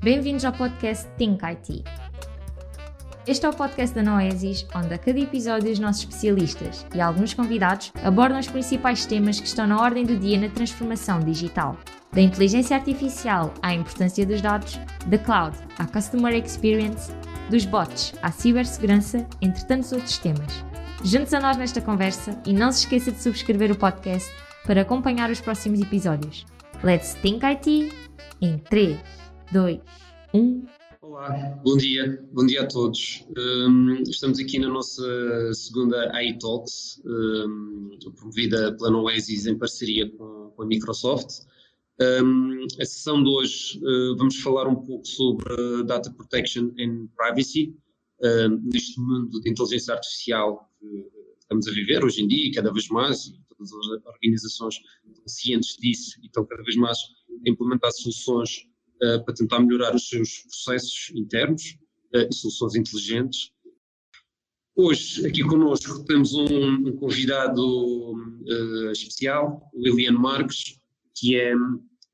Bem-vindos ao podcast Think IT. Este é o podcast da Noesis, onde a cada episódio os nossos especialistas e alguns convidados abordam os principais temas que estão na ordem do dia na transformação digital. Da inteligência artificial à importância dos dados, da cloud à customer experience, dos bots à cibersegurança, entre tantos outros temas. Junte-se a nós nesta conversa e não se esqueça de subscrever o podcast para acompanhar os próximos episódios. Let's Think IT em 3, 2, 1. Olá, bom dia, bom dia a todos. Um, estamos aqui na nossa segunda AI Talks, um, promovida pela Noesis em parceria com, com a Microsoft. Um, a sessão de hoje uh, vamos falar um pouco sobre Data Protection and Privacy, uh, neste mundo de inteligência artificial que estamos a viver hoje em dia, cada vez mais, e todas as organizações estão cientes disso e estão cada vez mais a implementar soluções uh, para tentar melhorar os seus processos internos uh, e soluções inteligentes. Hoje, aqui connosco, temos um, um convidado uh, especial, Liliane Marques, que é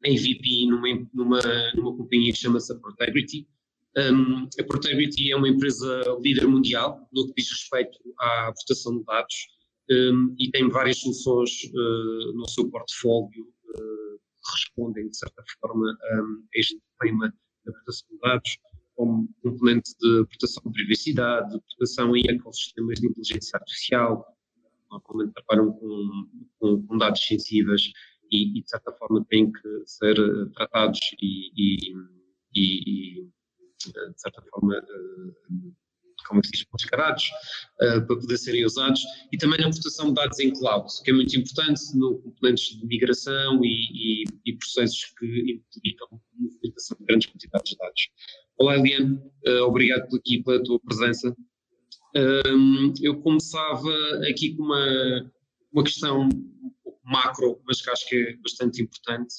MVP numa, numa, numa companhia que chama-se Protegrity. Um, a Protegrity é uma empresa líder mundial no que diz respeito à proteção de dados um, e tem várias soluções uh, no seu portfólio uh, respondem, de certa forma, a este tema da proteção de dados, como componente de proteção de privacidade, de proteção em ecossistemas de inteligência artificial, normalmente trabalham com, com, com dados sensíveis e, e, de certa forma, têm que ser uh, tratados e, e, e, de certa forma, uh, como se diz, mascarados, uh, para poder serem usados, e também a proteção de dados em cloud, que é muito importante no componentes de migração e, processos que implicam a movimentação de grandes quantidades de dados. Olá, Eliane, obrigado aqui pela tua presença. eu começava aqui com uma, uma questão macro, mas que acho que é bastante importante,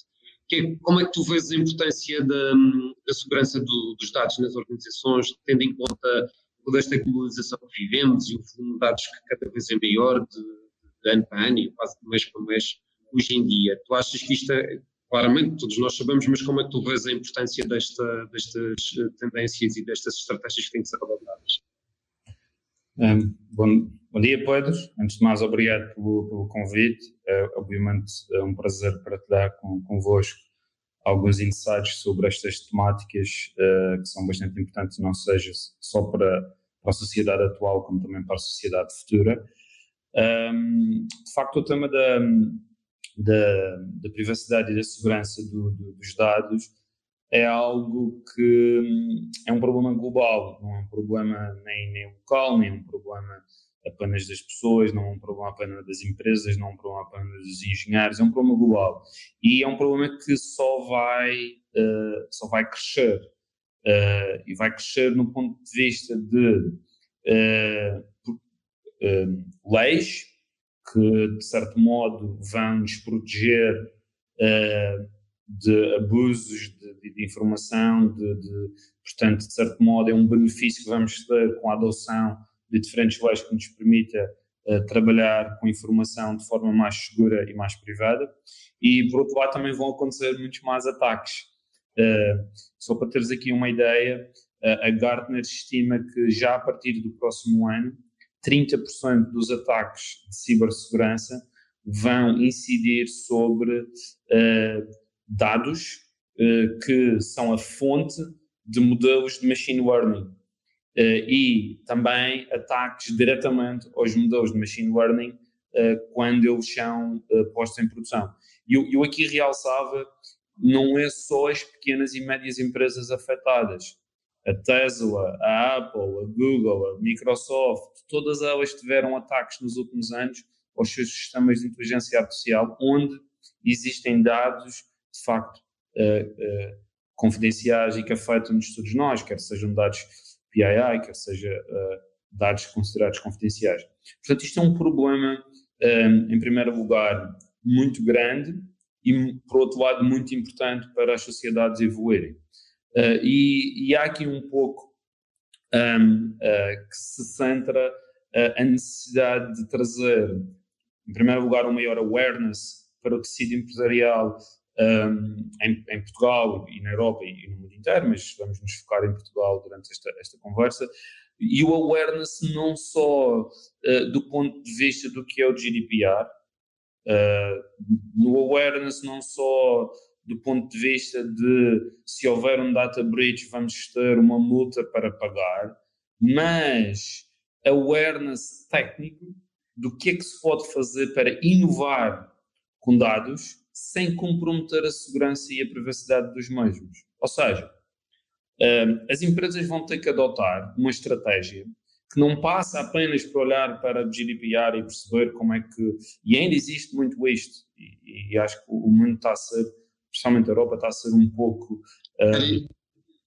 que é como é que tu vês a importância da, da segurança do, dos dados nas organizações, tendo em conta toda esta globalização que vivemos e o volume de dados que cada vez é maior de, de ano para ano e quase de mês para mês hoje em dia. Tu achas que isto é, claramente, todos nós sabemos, mas como é que tu vês a importância desta, destas tendências e destas estratégias que têm que ser abordadas? Um, bom, bom, dia, Pedro. Antes de mais, obrigado pelo, pelo convite. É, obviamente, é um prazer partilhar com, convosco alguns insights sobre estas temáticas uh, que são bastante importantes, não seja só para, para, a sociedade atual, como também para a sociedade futura. Um, de facto, o tema da, da, da privacidade e da segurança do, do, dos dados é algo que hum, é um problema global, não é um problema nem, nem local, nem um problema apenas das pessoas, não é um problema apenas das empresas, não é um problema apenas dos engenheiros, é um problema global. E é um problema que só vai, uh, só vai crescer. Uh, e vai crescer no ponto de vista de uh, leis que, de certo modo, vão nos proteger de abusos de, de informação, de, de, portanto, de certo modo, é um benefício que vamos ter com a adoção de diferentes leis que nos permita uh, trabalhar com informação de forma mais segura e mais privada. E, por outro lado, também vão acontecer muitos mais ataques. Uh, só para teres aqui uma ideia, uh, a Gartner estima que já a partir do próximo ano, 30% dos ataques de cibersegurança vão incidir sobre dados que são a fonte de modelos de machine learning e também ataques diretamente aos modelos de machine learning uh, quando eles são postos em produção. E eu, eu aqui realçava, não é só as pequenas e médias empresas afetadas. A Tesla, a Apple, a Google, a Microsoft, todas elas tiveram ataques nos últimos anos aos seus sistemas de inteligência artificial, onde existem dados de facto uh, uh, confidenciais e que afetam-nos todos nós, quer sejam dados PII, quer seja uh, dados considerados confidenciais. Portanto, isto é um problema, um, em primeiro lugar, muito grande e, por outro lado, muito importante para as sociedades evoluírem. Uh, e, e, há aqui um pouco um, uh, que se centra a necessidade de trazer, em primeiro lugar, um maior awareness para o tecido empresarial um, em, em, Portugal e na Europa e no mundo inteiro, mas vamos nos focar em Portugal durante esta, esta conversa. E o awareness não só uh, do ponto de vista do que é o GDPR, uh, no awareness não só do ponto de vista de se houver um data breach vamos ter uma multa para pagar, mas awareness técnico do que é que se pode fazer para inovar com dados sem comprometer a segurança e a privacidade dos mesmos. Ou seja, hum, as empresas vão ter que adotar uma estratégia que não passa apenas por olhar para o GDPR e perceber como é que. E ainda existe muito isto, e, e acho que o mundo está a ser, especialmente a Europa, está a ser um pouco. Uh,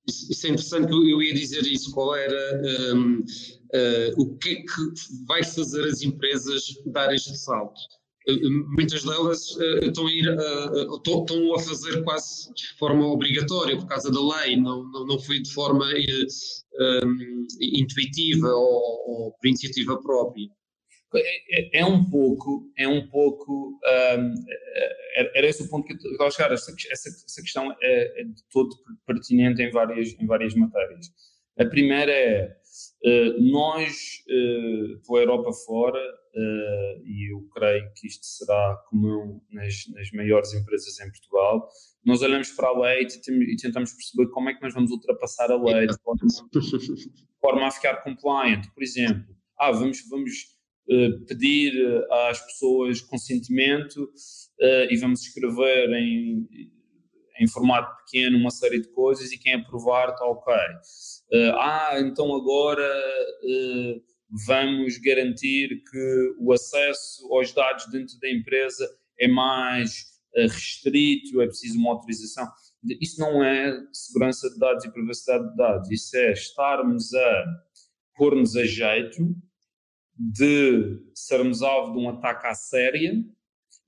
isso é interessante, eu ia dizer isso. Qual era um, uh, hum, o que é que vai fazer as empresas dar este salto? Muitas delas uh, estão, a ir, uh, estão a fazer quase de forma obrigatória por causa da lei, não, não, não foi de forma um, intuitiva ou, ou, por iniciativa própria. É, é, é, um pouco, é um pouco, um, era esse o ponto que eu estava a chegar, essa, essa, essa questão é, é, de todo pertinente em várias, em várias matérias. A primeira é, nós, pela Europa fora, uh, e eu creio que isto será comum nas, nas maiores empresas em Portugal, nós olhamos para a lei e, tentamos perceber como é que nós vamos ultrapassar a lei de forma, de forma a ficar compliant. Por exemplo, ah, vamos, vamos uh, pedir às pessoas consentimento uh, e vamos escrever em, em formato pequeno uma série de coisas e quem aprovar está ok. Ah, então agora vamos garantir que o acesso aos dados dentro da empresa é mais eh, restrito, é preciso uma autorização. Isso não é segurança de dados e privacidade de dados, isso é estarmos a pôr-nos a jeito de sermos alvo de um ataque à séria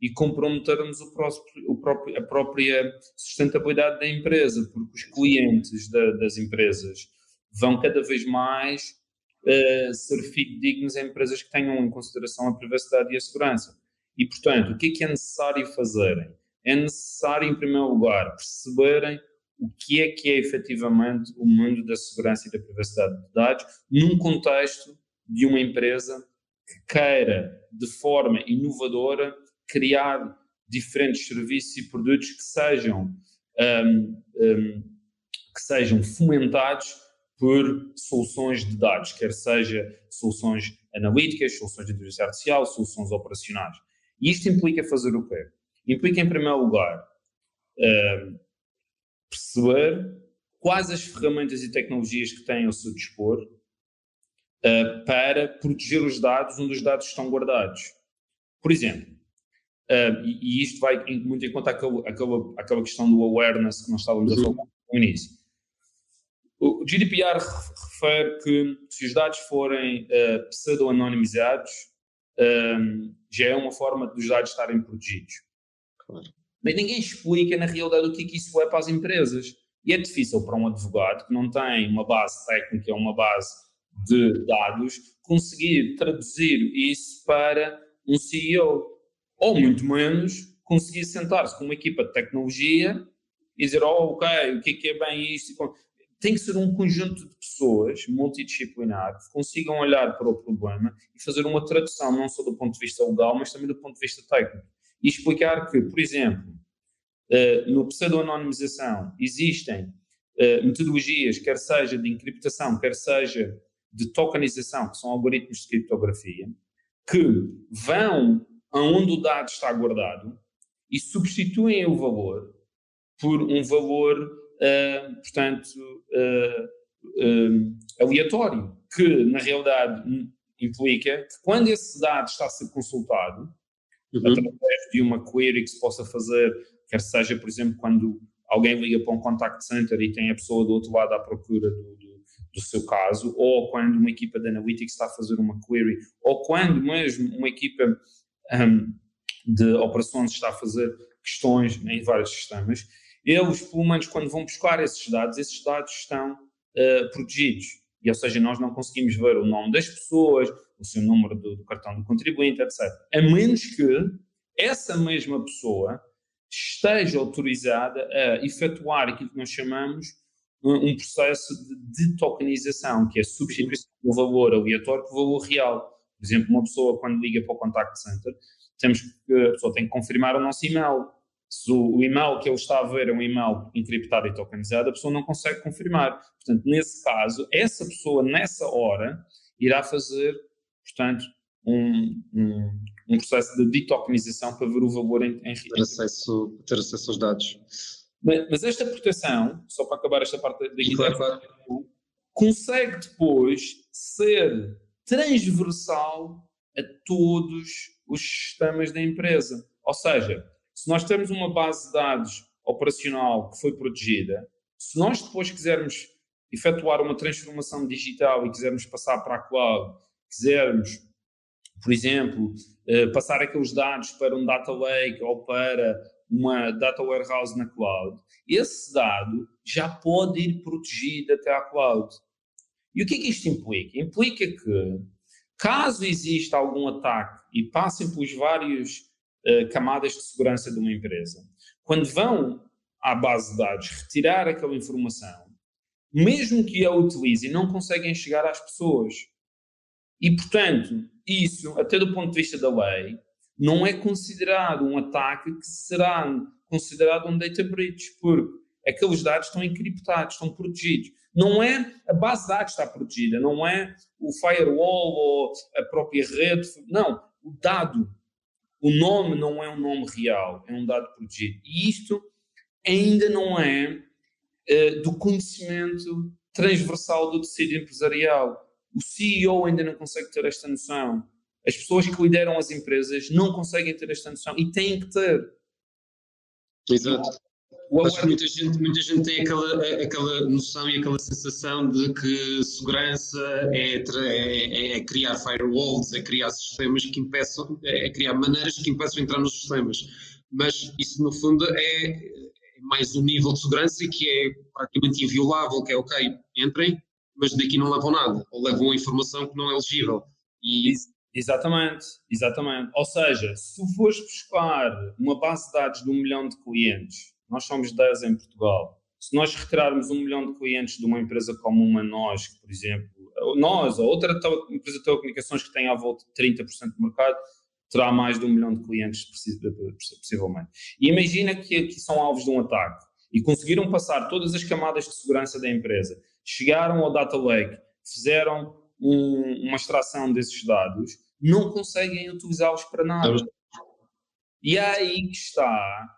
e comprometermos o próprio, o próprio, a própria sustentabilidade da empresa, porque os clientes da, das empresas vão cada vez mais uh, ser fidedignos em empresas que tenham em consideração a privacidade e a segurança. E, portanto, o que é que é necessário fazerem? É necessário, em primeiro lugar, perceberem o que é que é efetivamente o mundo da segurança e da privacidade de dados num contexto de uma empresa que queira, de forma inovadora, criar diferentes serviços e produtos que sejam, um, um, que sejam fomentados por soluções de dados, quer seja soluções analíticas, soluções de inteligência artificial, soluções operacionais. E isto implica fazer o quê? Implica, em primeiro lugar, uh, perceber quais as ferramentas e tecnologias que têm ao seu dispor uh, para proteger os dados onde os dados estão guardados. Por exemplo, uh, e, e, isto vai muito em conta aquela, aquela, aquela questão do awareness que nós estávamos a uhum. falar no início. O GDPR refere que se os dados forem uh, pseudo-anonimizados, um, ehm, já é uma forma dos dados estarem protegidos. Claro. Mas ninguém explica, na realidade, o que, é que isso é para as empresas. E é difícil para um advogado que não tem uma base técnica, uma base de dados, conseguir traduzir isso para um CEO. Ou, muito menos, conseguir sentar-se com uma equipa de tecnologia e dizer, oh, ok, o que é que é bem isto? Tem que ser um conjunto de pessoas multidisciplinar que consigam olhar para o problema e fazer uma tradução, não só do ponto de vista legal, mas também do ponto de vista técnico. E explicar que, por exemplo, uh, no pseudo-anonimização existem uh, metodologias, quer seja de encriptação, quer seja de tokenização, que são algoritmos de criptografia, que vão aonde o dado está guardado e substituem o valor por um valor uh, portanto, uh, aleatório, que na realidade implica que quando esse dado está a ser consultado, uhum. através de uma query que se possa fazer, quer seja, por exemplo, quando alguém liga para um contact center e tem a pessoa do outro lado à procura do, do, do seu caso, ou quando uma equipa de analytics está a fazer uma query, ou quando mesmo uma equipa um, de operações está a fazer questões em vários sistemas, eles, pelo menos quando vão buscar esses dados, esses dados estão uh, protegidos. E, ou seja, nós não conseguimos ver o nome das pessoas, o seu número do, do cartão do contribuinte, etc. A menos que essa mesma pessoa esteja autorizada a efetuar aquilo que nós chamamos um processo de tokenização, que é a substituição do valor aleatório por valor real. Por exemplo, uma pessoa quando liga para o contact center, temos que, a pessoa tem que confirmar o nosso e-mail. Se o, e-mail que ele está a ver é um e-mail encriptado e tokenizado, a pessoa não consegue confirmar. Portanto, nesse caso, essa pessoa, nessa hora, irá fazer, portanto, um, um, um processo de detokenização para ver o valor em, em ter acesso, ter acesso aos dados. Mas, mas esta proteção, só para acabar esta parte da claro, claro. consegue depois ser transversal a todos os sistemas da empresa. Ou seja, se nós temos uma base de dados operacional que foi protegida, se nós depois quisermos efetuar uma transformação digital e quisermos passar para a cloud, quisermos por exemplo, eh, passar aqueles dados para um data lake ou para uma data warehouse na cloud, esse dado já pode ir protegido até à cloud. E o que é que isto implica? Implica que, caso exista algum ataque e passem pelos vários uh, camadas de segurança de uma empresa, quando vão à base de dados retirar aquela informação, mesmo que a utilizem, não conseguem chegar às pessoas. E, portanto, isso, até do ponto de vista da lei, não é considerado um ataque que será considerado um data breach, porque aqueles dados estão encriptados, estão protegidos. Não é a base de dados está protegida, não é o firewall ou a própria rede, não, o dado, o nome não é um nome real, é um dado protegido. E isto ainda não é uh, do conhecimento transversal do tecido empresarial. O CEO ainda não consegue ter esta noção. As pessoas que lideram as empresas não conseguem ter esta noção e têm que ter. Exato. O Acho que muita gente, muita gente tem aquela, aquela noção e aquela sensação de que segurança é, é, é criar firewalls, é criar sistemas que impeçam, é criar maneiras que impeçam entrar nos sistemas. Mas isso, no fundo, é, é mais um nível de segurança que é praticamente inviolável, que é ok, entrem, mas daqui não levam nada, ou levam informação que não é elegível. E... Exatamente, exatamente. Ou seja, se tu fores buscar uma base de dados de um milhão de clientes, nós somos 10 em Portugal, se nós retirarmos um milhão de clientes de uma empresa como uma nós, por exemplo, nós ou outra empresa de telecomunicações que tem à volta de 30% do mercado, terá mais de um milhão de clientes possivelmente. E imagina que, que são alvos de um ataque e conseguiram passar todas as camadas de segurança da empresa chegaram ao data lake, fizeram um, uma extração desses dados, não conseguem utilizá-los para nada. E é aí que está,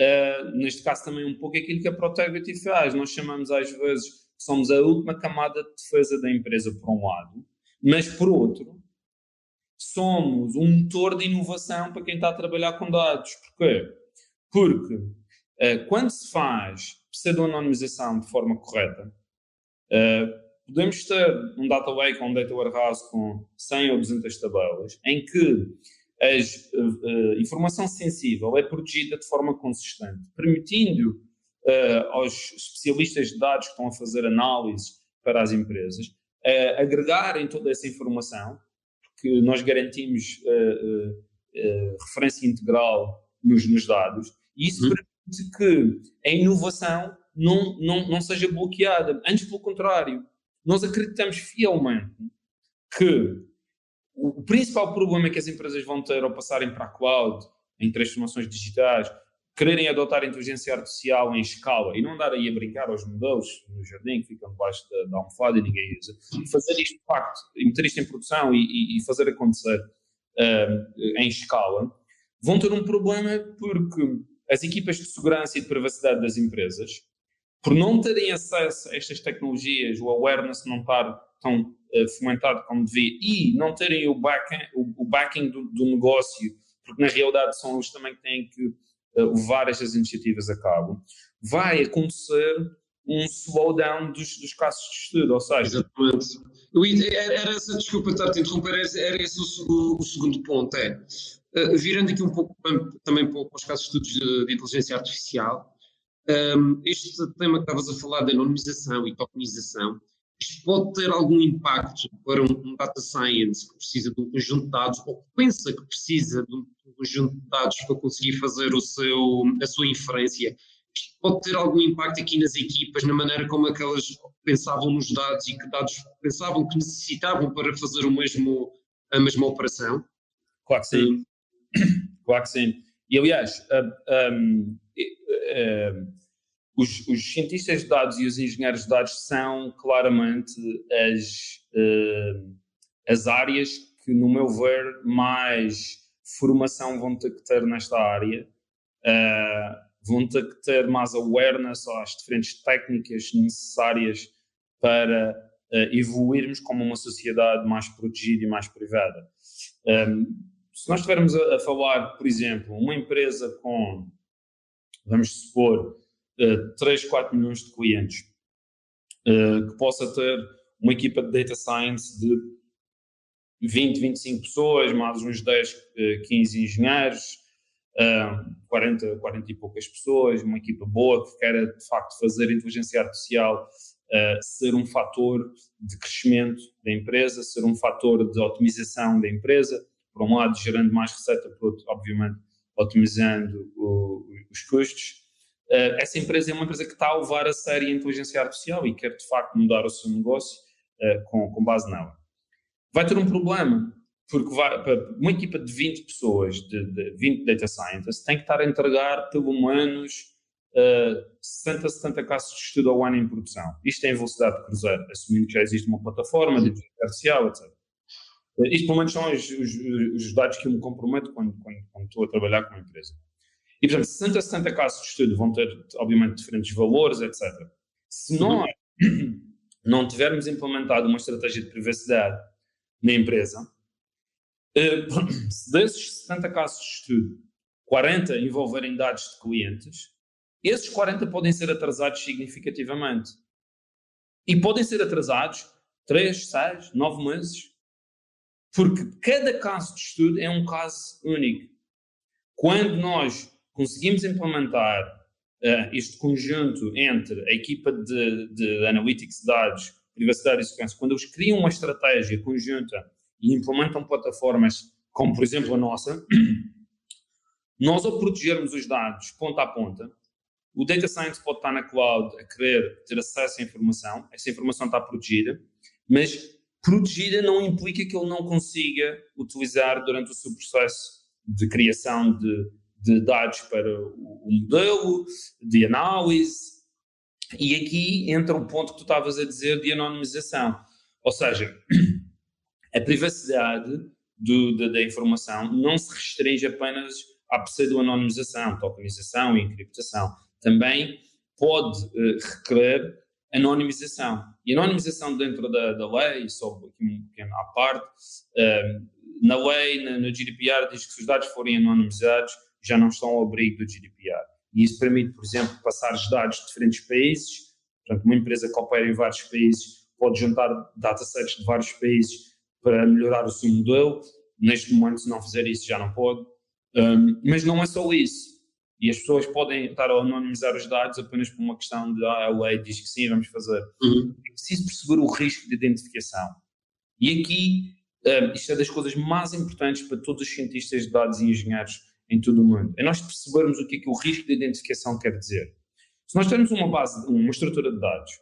uh, neste caso também um pouco aquilo que a Protegrity faz. Nós chamamos às vezes que somos a última camada de defesa da empresa por um lado, mas por outro, somos um motor de inovação para quem está a trabalhar com dados. Porquê? Porque uh, quando se faz pseudo-anonimização de forma correta, Uh, podemos ter um data lake ou um data warehouse com 100 ou 200 tabelas, em que a uh, informação sensível é protegida de forma consistente, permitindo aos especialistas de dados que estão a fazer análises para as empresas agregarem toda essa informação, porque nós garantimos referência integral nos, nos dados, e isso uhum. permite que a inovação não, não, não seja bloqueada. Antes, pelo contrário, nós acreditamos fielmente que o, principal problema que as empresas vão ter ao passarem para a cloud, em transformações digitais, quererem adotar inteligência artificial em escala e não andar aí a brincar aos modelos no jardim que ficam debaixo da, da almofada e ninguém usa, fazer isto de facto, e meter isto em produção e, e, fazer acontecer uh, em escala, vão ter um problema porque as equipas de segurança e de privacidade das empresas por não terem acesso a estas tecnologias, o awareness não estar tão fomentado como devia e não terem o backing, o, backing do, do, negócio, porque na realidade são eles também que têm que uh, levar estas iniciativas a cabo, vai acontecer um slowdown dos, dos casos de estudo, ou seja... Exatamente. Era, essa, desculpa estar-te a interromper, era esse o, o, o segundo ponto, é, uh, virando aqui um pouco também para os casos de estudos de, de inteligência artificial, um, este tema que estavas a falar de anonimização e tokenização, isto pode ter algum impacto para um, um, data science que precisa de um conjunto de dados ou que pensa que precisa de um conjunto de dados para conseguir fazer o seu, a sua inferência. Isto pode ter algum impacto aqui nas equipas, na maneira como aquelas pensavam nos dados e que dados pensavam que necessitavam para fazer o mesmo, a mesma operação? Claro que sim. Claro que sim. E aliás, uh, um, uh, os, os, cientistas de dados e os engenheiros de dados são claramente as, uh, as áreas que, no meu ver, mais formação vão ter que ter nesta área. Uh, vão ter que ter mais awareness às diferentes técnicas necessárias para uh, evoluirmos como uma sociedade mais protegida e mais privada. Um, se nós estivermos a, a, falar, por exemplo, uma empresa com, vamos supor, uh, 3, 4 milhões de clientes, uh, que possa ter uma equipa de data science de 20, 25 pessoas, mais uns 10, 15 engenheiros, uh, 40, 40 e poucas pessoas, uma equipa boa que queira de facto fazer a inteligência artificial uh, ser um fator de crescimento da empresa, ser um fator de otimização da empresa, por um lado gerando mais receita, por outro, obviamente, otimizando o, os custos. Uh, essa empresa é uma empresa que está a levar a sério a inteligência artificial e quer de facto mudar o seu negócio uh, com, com base nela. Vai ter um problema, porque vai, uma equipa de 20 pessoas, de, de 20 data scientists, tem que estar a entregar pelo menos uh, 60, 70 casos de estudo ao ano em produção. Isto é em velocidade de cruzeiro, assumindo que já existe uma plataforma de inteligência artificial, etc. Uh, isto, pelo menos, são os, os, os, dados que eu me comprometo quando, quando, quando estou a trabalhar com uma empresa. E, portanto, 60, 70 casos de estudo vão ter, obviamente, diferentes valores, etc. Se nós não tivermos implementado uma estratégia de privacidade na empresa, eh, se desses 70 casos de estudo, 40 envolverem dados de clientes, esses 40 podem ser atrasados significativamente. E podem ser atrasados 3, 6, 9 meses. Porque cada caso de estudo é um caso único. Quando nós conseguimos implementar uh, este conjunto entre a equipa de, de analytics de dados, privacidade e segurança, quando eles criam uma estratégia conjunta e implementam plataformas como, por exemplo, a nossa, nós ao protegermos os dados ponta a ponta, o data science pode estar na cloud a querer ter acesso à informação, essa informação está protegida, mas protegida não implica que ele não consiga utilizar durante o seu processo de criação de, de dados para o, modelo, de análise. E aqui entra o ponto que tu estavas a dizer de anonimização. Ou seja, a privacidade do, da, da, informação não se restringe apenas à pseudo-anonimização, tokenização e encriptação. Também pode uh, requerer anonimização. E anonimização dentro da, da lei, só aqui um pequeno à parte, uh, na lei, na, no GDPR, diz que se os dados forem anonimizados, já não estão ao abrigo do GDPR. E isso permite, por exemplo, passar os dados de diferentes países. Portanto, uma empresa que opera em vários países pode juntar datasets de vários países para melhorar o seu modelo. Neste momento, se não fizer isso, já não pode. Um, mas não é só isso. E as pessoas podem estar a anonimizar os dados apenas por uma questão de ah, a lei diz que sim, vamos fazer. Uhum. É preciso perceber o risco de identificação. E aqui, um, isto é das coisas mais importantes para todos os cientistas de dados e engenheiros em todo o mundo. É nós percebermos o que é que o risco de identificação quer dizer. Se nós temos uma base, uma estrutura de dados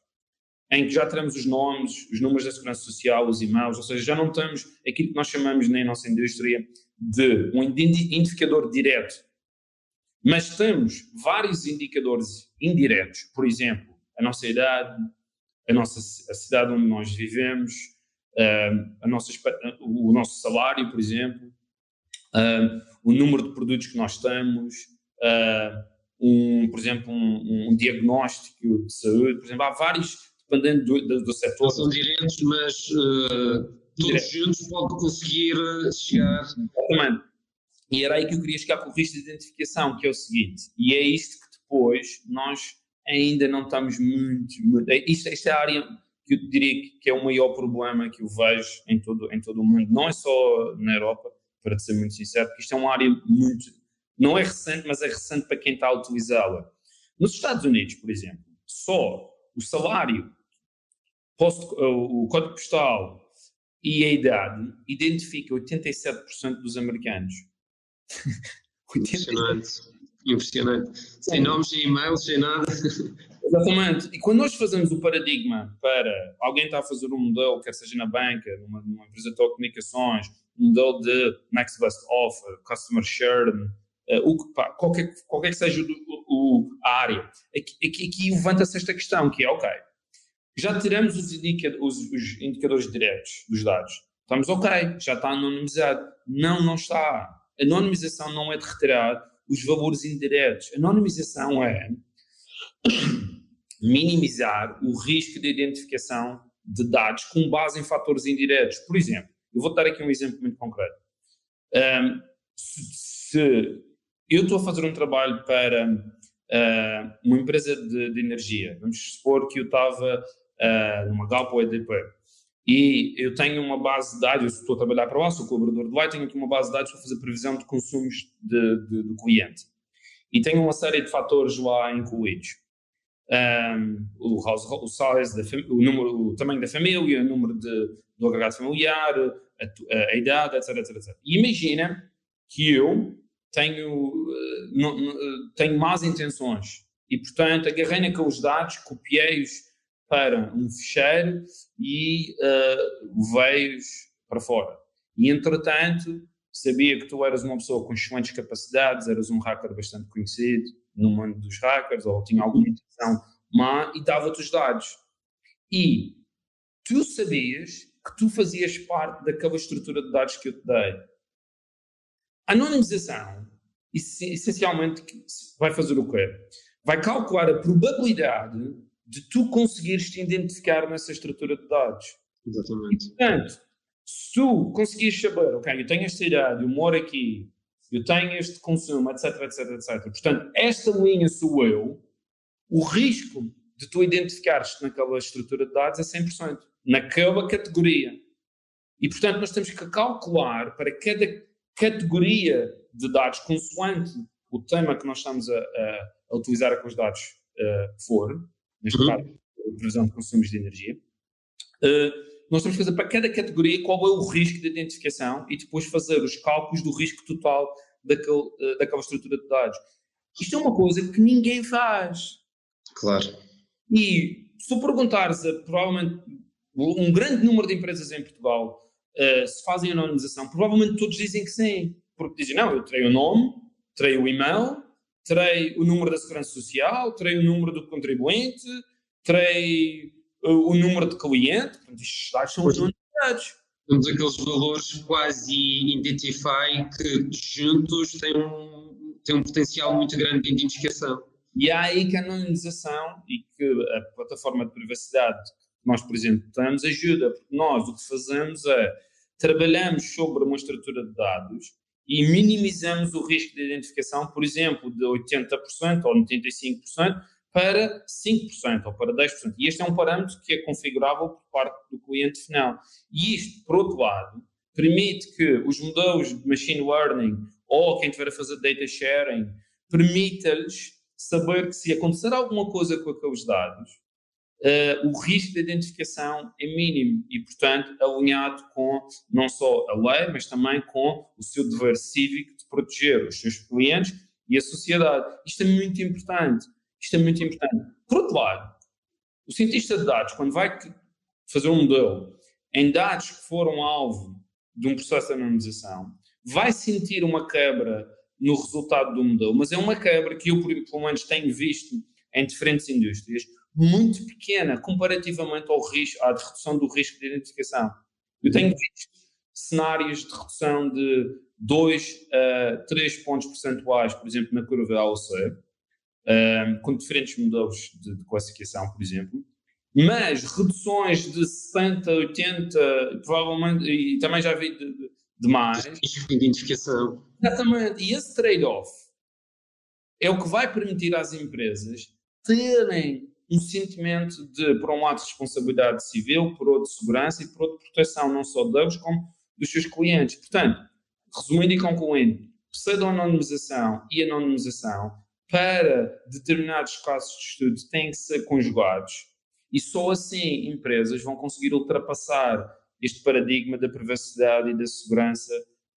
em que já teremos os nomes, os números da segurança social, os e-mails, ou seja, já não temos aquilo que nós chamamos na nossa indústria de um identificador direto. Mas temos vários indicadores indiretos, por exemplo, a nossa idade, a nossa a cidade onde nós vivemos, uh, a nossa, o nosso salário, por exemplo, uh, o número de produtos que nós temos, uh, um, por exemplo, um, um diagnóstico de saúde, por exemplo, há vários dependendo do, do, do setor. São diretos, mas uh, todos juntos podem conseguir eh, chegar. Exatamente. E era aí que eu queria chegar com o risco de identificação, que é o seguinte, e é isto que depois nós ainda não estamos muito. muito é, isto, esta é a área que eu diria que é o maior problema que eu vejo em todo, em todo o mundo, não é só na Europa, para ser muito sincero, porque isto é uma área muito. Não é recente, mas é recente para quem está a utilizá-la. Nos Estados Unidos, por exemplo, só o salário posto, o código postal e a idade identifica 87% dos americanos. 87%. Impressionante. Sem nomes, sem e-mails, sem nada. Exatamente. E quando nós fazemos o paradigma para alguém está a fazer um modelo, quer seja na banca, numa, numa empresa de telecomunicações, modelo de next best offer, customer churn, uh, pá, qualquer, qualquer que seja o, o, a área, aqui, aqui, aqui levanta-se esta questão, que é, ok, já tiramos os, indica, os, os indicadores diretos dos dados, estamos ok, já está anonimizado. Não, não está. Anonimização não é de retirar os valores indiretos. Anonimização é minimizar o risco de identificação de dados com base em fatores indiretos. Por exemplo, eu vou dar aqui um exemplo muito concreto. Um, se, eu estou a fazer um trabalho para uh, uma empresa de, de, energia, vamos supor que eu estava uh, numa Galp ou EDP, e eu tenho uma base de dados, estou a trabalhar para lá, sou colaborador de lá, tenho aqui uma base de dados para fazer previsão de consumos de, de, do cliente. E tenho uma série de fatores lá incluídos um, o, house, o size, da, o, número, o tamanho da família, o número de, do agregado familiar, a, a, idade, etc, etc, etc. E imagina que eu tenho, uh, tenho más intenções e, portanto, agarrei naqueles dados, copiei-os para um ficheiro e uh, levei-os para fora. E, entretanto, sabia que tu eras uma pessoa com excelentes capacidades, eras um hacker bastante conhecido, no mundo dos hackers ou tinha alguma intenção má e dava-te os dados. E tu sabias que tu fazias parte daquela estrutura de dados que eu te dei. A anonimização, essencialmente, vai fazer o quê? Vai calcular a probabilidade de tu conseguires te identificar nessa estrutura de dados. Exatamente. E, portanto, se tu conseguires saber, ok, eu tenho esta idade, eu moro aqui, eu tenho este consumo, etc, etc, etc. Portanto, esta linha sou eu, o risco de tu identificares-te naquela estrutura de dados é 100%, naquela categoria. E, portanto, nós temos que calcular para cada categoria de dados, consoante o tema que nós estamos a, a, a utilizar com os dados uh, for, neste uhum. caso, previsão de consumos de energia, uh, nós temos que fazer para cada categoria qual é o risco de identificação e depois fazer os cálculos do risco total daquele, eh, daquela estrutura de dados. Isto é uma coisa que ninguém faz. Claro. E se perguntares a provavelmente um grande número de empresas em Portugal uh, se fazem anonimização, provavelmente todos dizem que sim. Porque dizem, não, eu terei o nome, terei o e-mail, terei o número da segurança social, terei o número do contribuinte, terei o número de cliente, portanto, estes dados são anonimizados. Temos aqueles valores quase identify que juntos têm um, têm um potencial muito grande de identificação. E há aí que a anonimização e que a plataforma de privacidade que nós, por exemplo, temos ajuda, porque nós o que fazemos é trabalhamos sobre uma estrutura de dados e minimizamos o risco de identificação, por exemplo, de 80% ou 95%, para 5% ou para 10%. E este é um parâmetro que é configurável por parte do cliente final. E isto, por outro lado, permite que os modelos de machine learning ou quem estiver a fazer data sharing permita-lhes saber que se acontecer alguma coisa com aqueles dados, uh, o risco de identificação é mínimo e, portanto, alinhado com não só a lei, mas também com o seu dever cívico de proteger os seus clientes e a sociedade. Isto é muito importante isto é muito importante. Por outro lado, o cientista de dados, quando vai fazer um modelo em dados que foram alvo de um processo de anonimização, vai sentir uma quebra no resultado do modelo, mas é uma quebra que eu, pelo menos, tenho visto em diferentes indústrias, muito pequena comparativamente ao risco, à redução do risco de identificação. Eu tenho visto cenários de redução de 2 a 3 pontos percentuais, por exemplo, na curva AOC, um, com diferentes modelos de, de, classificação, por exemplo, mas reduções de 60, 80, provavelmente, e também já vi de, de, de mais. de identificação. Exatamente, e esse trade-off é o que vai permitir às empresas terem um sentimento de, por um lado, responsabilidade civil, por outro, segurança e por outro, proteção não só deles, como dos seus clientes. Portanto, resumindo e concluindo, pseudo-anonimização e anonimização para determinados casos de estudo têm que ser conjugados e só assim empresas vão conseguir ultrapassar este paradigma da privacidade e da segurança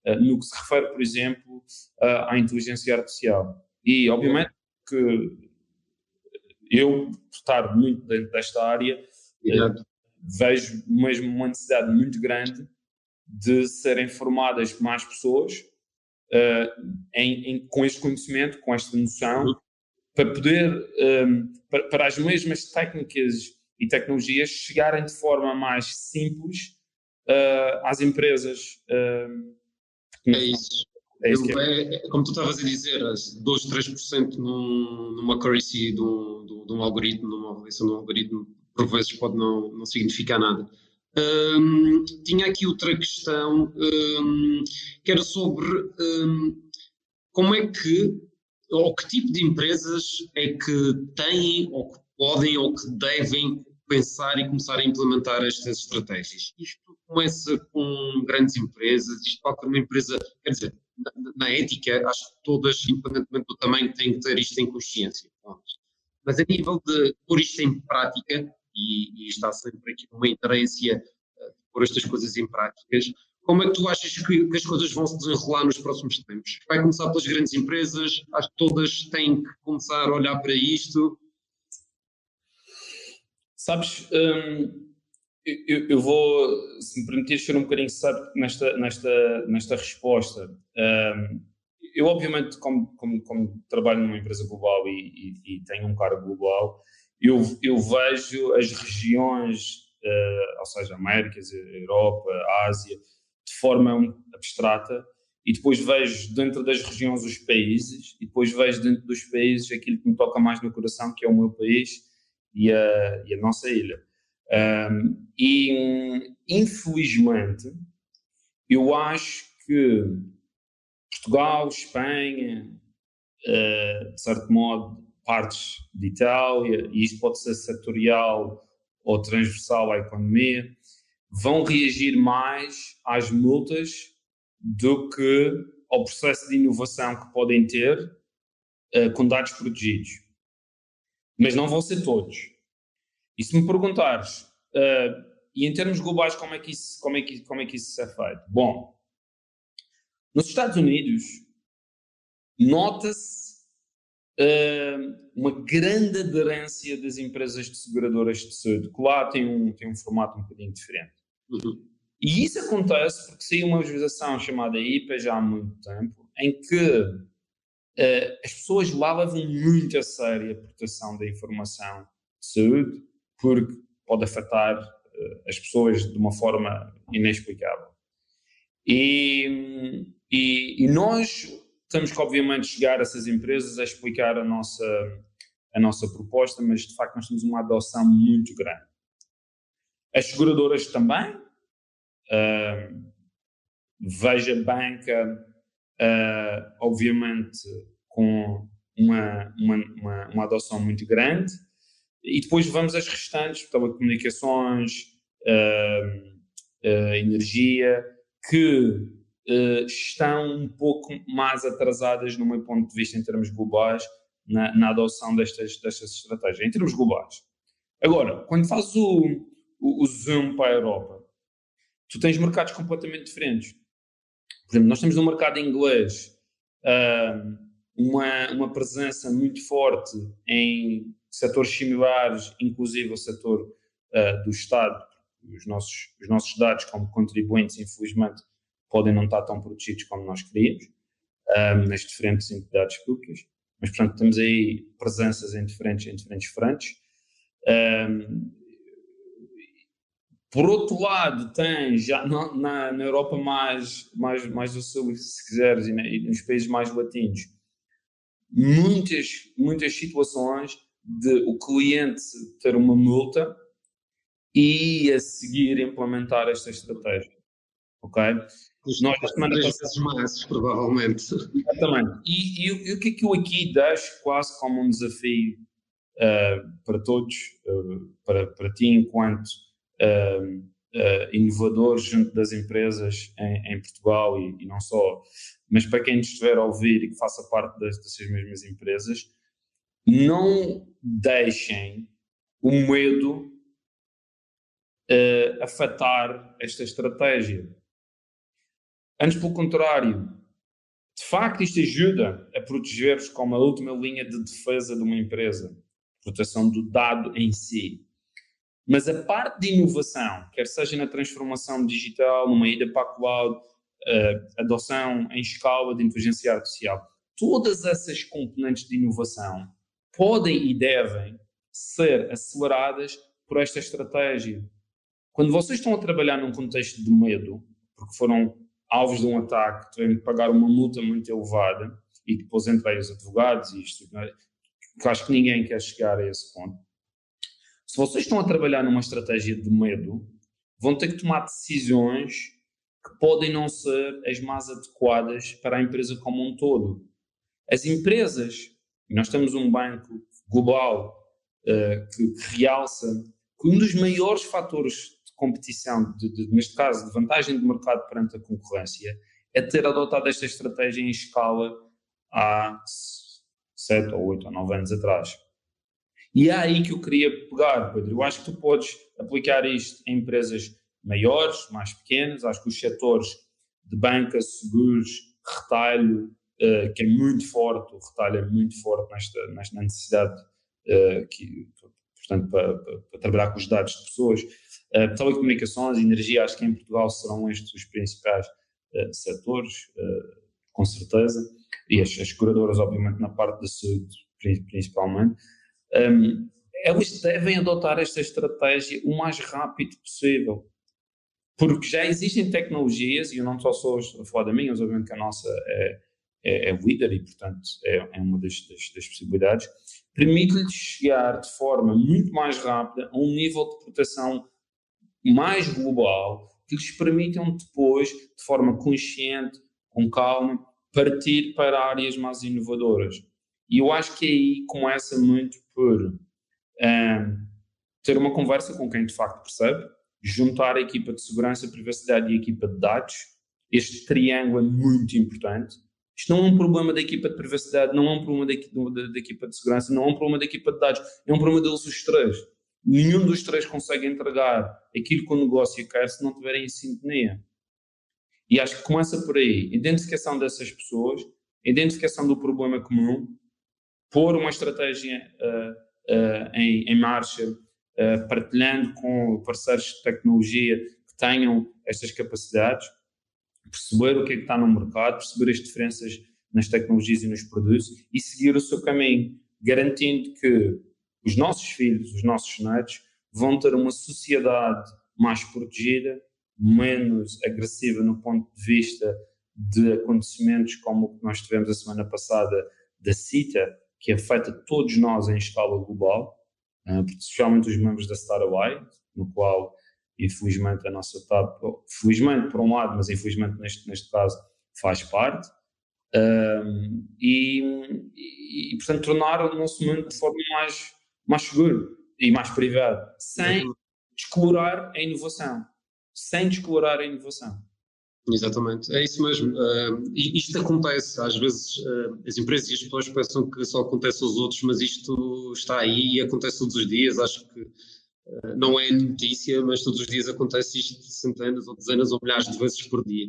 uh, no que se refere, por exemplo, uh, à inteligência artificial. E, obviamente, que eu, por estar muito dentro desta área, uh, vejo mesmo uma necessidade muito grande de serem formadas mais pessoas uh, em, em, com este conhecimento, com esta noção, para poder, um, ehm, para, para, as mesmas técnicas e tecnologias chegarem de forma mais simples uh, às empresas. Uh, é isso. É, isso é. é, é, como tu estavas a dizer, 2, 3% num, numa currency de um, de um algoritmo, numa avaliação de um algoritmo, por vezes pode não, não significar nada. Um, tinha aqui outra questão um, que era sobre um, como é que, ou que tipo de empresas é que têm, ou que podem, ou que devem pensar e começar a implementar estas estratégias. Isto começa com grandes empresas, isto qualquer uma empresa, quer dizer, na, na, ética, acho que todas, independentemente do tamanho, têm que ter isto em consciência. Mas a nível de pôr isto em prática, e, e está sempre aqui uma interesse uh, pôr estas coisas em práticas. Como é que tu achas que, que, as coisas vão se desenrolar nos próximos tempos? Vai começar pelas grandes empresas? Acho que todas têm que começar a olhar para isto. Sabes, hum, eu, eu, vou, se me permitir, ser um bocadinho sábio nesta, nesta, nesta resposta. Hum, eu, obviamente, como, como, como, trabalho numa empresa global e, e, e tenho um cargo global, eu, eu vejo as regiões, uh, ou seja, Américas, Europa, Ásia, de forma abstrata, e depois vejo dentro das regiões os países, e depois vejo dentro dos países aquilo que me toca mais no coração, que é o meu país e a, e a nossa ilha. Um, e, infelizmente, eu acho que Portugal, Espanha, uh, de certo modo, partes de Itália, e isto pode ser setorial ou transversal à economia, vão reagir mais às multas do que ao processo de inovação que podem ter uh, com dados protegidos. Mas não vão ser todos. E se me perguntares, uh, e em termos globais, como é, que isso, como, é que, como é que isso é feito? Bom, nos Estados Unidos, nota-se uma grande aderência das empresas de seguradoras de saúde, que lá tem um, tem um formato um bocadinho diferente. Uhum. E isso acontece porque saiu uma legislação chamada IPA já há muito tempo, em que uh, as pessoas lá levam muito a sério a proteção da informação de saúde, porque pode afetar uh, as pessoas de uma forma inexplicável. E, e, e nós temos que, obviamente, chegar a essas empresas a explicar a nossa, a nossa proposta, mas de facto nós temos uma adoção muito grande. As seguradoras também. Uh, veja banca, uh, obviamente, com uma, uma, uma, uma, adoção muito grande. E depois vamos às restantes, telecomunicações, uh, energia, que uh, estão um pouco mais atrasadas, no meu ponto de vista, em termos globais, na, na adoção destas, destas estratégias, em termos globais. Agora, quando fazes o, o, o, zoom para a Europa, tu tens mercados completamente diferentes. Por exemplo, nós temos no mercado inglês uh, uma, uma presença muito forte em setores similares, inclusive o setor uh, do Estado. Os nossos, os nossos dados como contribuintes, infelizmente, podem não estar tão protegidos como nós queríamos, um, nas diferentes entidades públicas, mas, portanto, temos aí presenças em diferentes, em diferentes frentes. Um, por outro lado, tem já na, na, Europa mais, mais, mais do Sul, se quiseres, e, e nos países mais latinos, muitas, muitas situações de o cliente ter uma multa e a seguir implementar esta estratégia. Ok? Os nós da semana passada. mais, provavelmente. Exatamente. E, e, e, o que é que eu aqui deixo quase como um desafio uh, para todos, uh, para, para ti, enquanto uh, inovador junto das empresas em, em Portugal e, e, não só, mas para quem estiver a ouvir e que faça parte das, dessas mesmas empresas, não deixem o medo afetar esta estratégia Antes, pelo contrário, De facto, isto ajuda a proteger-vos como a última linha de defesa de uma empresa, proteção do dado em si. Mas a parte de inovação, quer seja na transformação digital, numa ida para a cloud, uh, adoção em escala de inteligência artificial, todas essas componentes de inovação podem e devem ser aceleradas por esta estratégia. Quando vocês estão a trabalhar num contexto de medo, porque foram alvos de um ataque, tiveram que pagar uma multa muito elevada, e depois entrei os advogados e isto, é? que acho que ninguém quer chegar a esse ponto. Se vocês estão a trabalhar numa estratégia de medo, vão ter que tomar decisões que podem não ser as mais adequadas para a empresa como um todo. As empresas, nós temos um banco global uh, que, que, realça que um dos maiores fatores competição, de, de, neste caso de vantagem de mercado perante a concorrência, é ter adotado esta estratégia em escala há 7 ou 8 ou 9 anos atrás. E é aí que eu queria pegar, Pedro. Eu acho que tu podes aplicar isto em empresas maiores, mais pequenas. Acho que os setores de banca, seguros, retalho, uh, que é muito forte, o retalho é muito forte nesta, nesta necessidade uh, que, portanto, para, para, para, trabalhar com os dados de pessoas. Uh, telecomunicações e energia, acho que em Portugal serão estes os principais uh, setores, com certeza, e as, as curadoras, obviamente, na parte da saúde, principalmente. Um, elas devem adotar esta estratégia o mais rápido possível porque já existem tecnologias, e eu não só sou a falar da minha, mas obviamente que a nossa é, é, é líder e, portanto, é, é uma das, das, das possibilidades, permite-lhes chegar de forma muito mais rápida a um nível de proteção mais global que lhes permitam depois, de forma consciente, com calma, partir para áreas mais inovadoras. E eu acho que aí começa muito por um, ter uma conversa com quem de facto percebe, juntar a equipa de segurança, privacidade e a equipa de dados. Este triângulo é muito importante. Isto não é um problema da equipa de privacidade, não é um problema da, da equipa de segurança, não é um problema da equipa de dados, é um problema deles os três. Nenhum dos três consegue entregar aquilo que o negócio quer se não tiverem em sintonia. E acho que começa por aí. Identificação dessas pessoas, identificação do problema comum, pôr uma estratégia uh, uh, em, em marcha, uh, partilhando com parceiros de tecnologia que tenham estas capacidades, perceber o que é que está no mercado, perceber as diferenças nas tecnologias e nos produtos e seguir o seu caminho, garantindo que os nossos filhos, os nossos netos, vão ter uma sociedade mais protegida, menos agressiva no ponto de vista de acontecimentos como o que nós tivemos a semana passada da CITA, que afeta todos nós em escala global, especialmente os membros da Staraway, no qual, infelizmente, a nossa TAP, felizmente por um lado, mas infelizmente neste, neste caso, faz parte. Uh, e, e, portanto, tornar o nosso mundo de forma mais, mais seguro e mais privado, sem explorar a inovação. Sem explorar a inovação. Exatamente, é isso mesmo. Uh, isto acontece, às vezes uh, as empresas e as pessoas pensam que só acontece aos outros, mas isto está aí e acontece todos os dias. Acho que uh, não é notícia, mas todos os dias acontece isto centenas ou dezenas ou milhares de vezes por dia.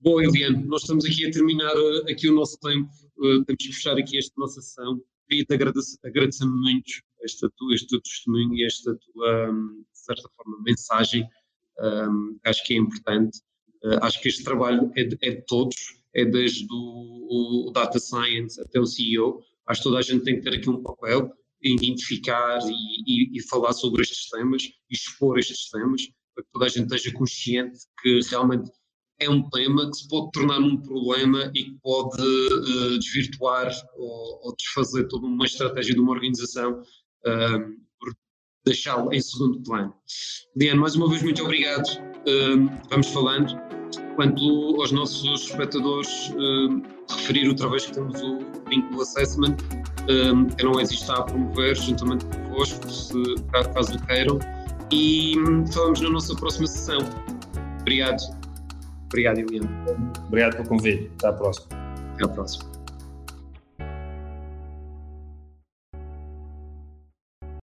Bom, Eliane, nós estamos aqui a terminar aqui o nosso tempo, temos que fechar aqui esta nossa sessão. Queria-te agradecer, muito este, este teu testemunho e esta tua, um, de certa forma, mensagem, um, acho que é importante. Uh, acho que este trabalho é de, é de todos, é desde o, o, Data Science até o CEO. Acho que toda a gente tem que ter aqui um papel, identificar e, e, e falar sobre estes temas, expor estes temas, para que toda a gente esteja consciente que realmente é um tema que se pode tornar um problema e que pode uh, desvirtuar ou, ou, desfazer toda uma estratégia de uma organização uh, por deixá-lo em segundo plano. Liane, mais uma vez, muito obrigado. Uh, vamos falando. Quanto aos nossos espectadores, referir outra vez que temos o vínculo assessment, que não existe a promover juntamente convosco, se caso queiram, e um, falamos na nossa próxima sessão. Obrigado. Obrigado, Eliane. Obrigado pelo convite. Até à próxima. Até à próxima.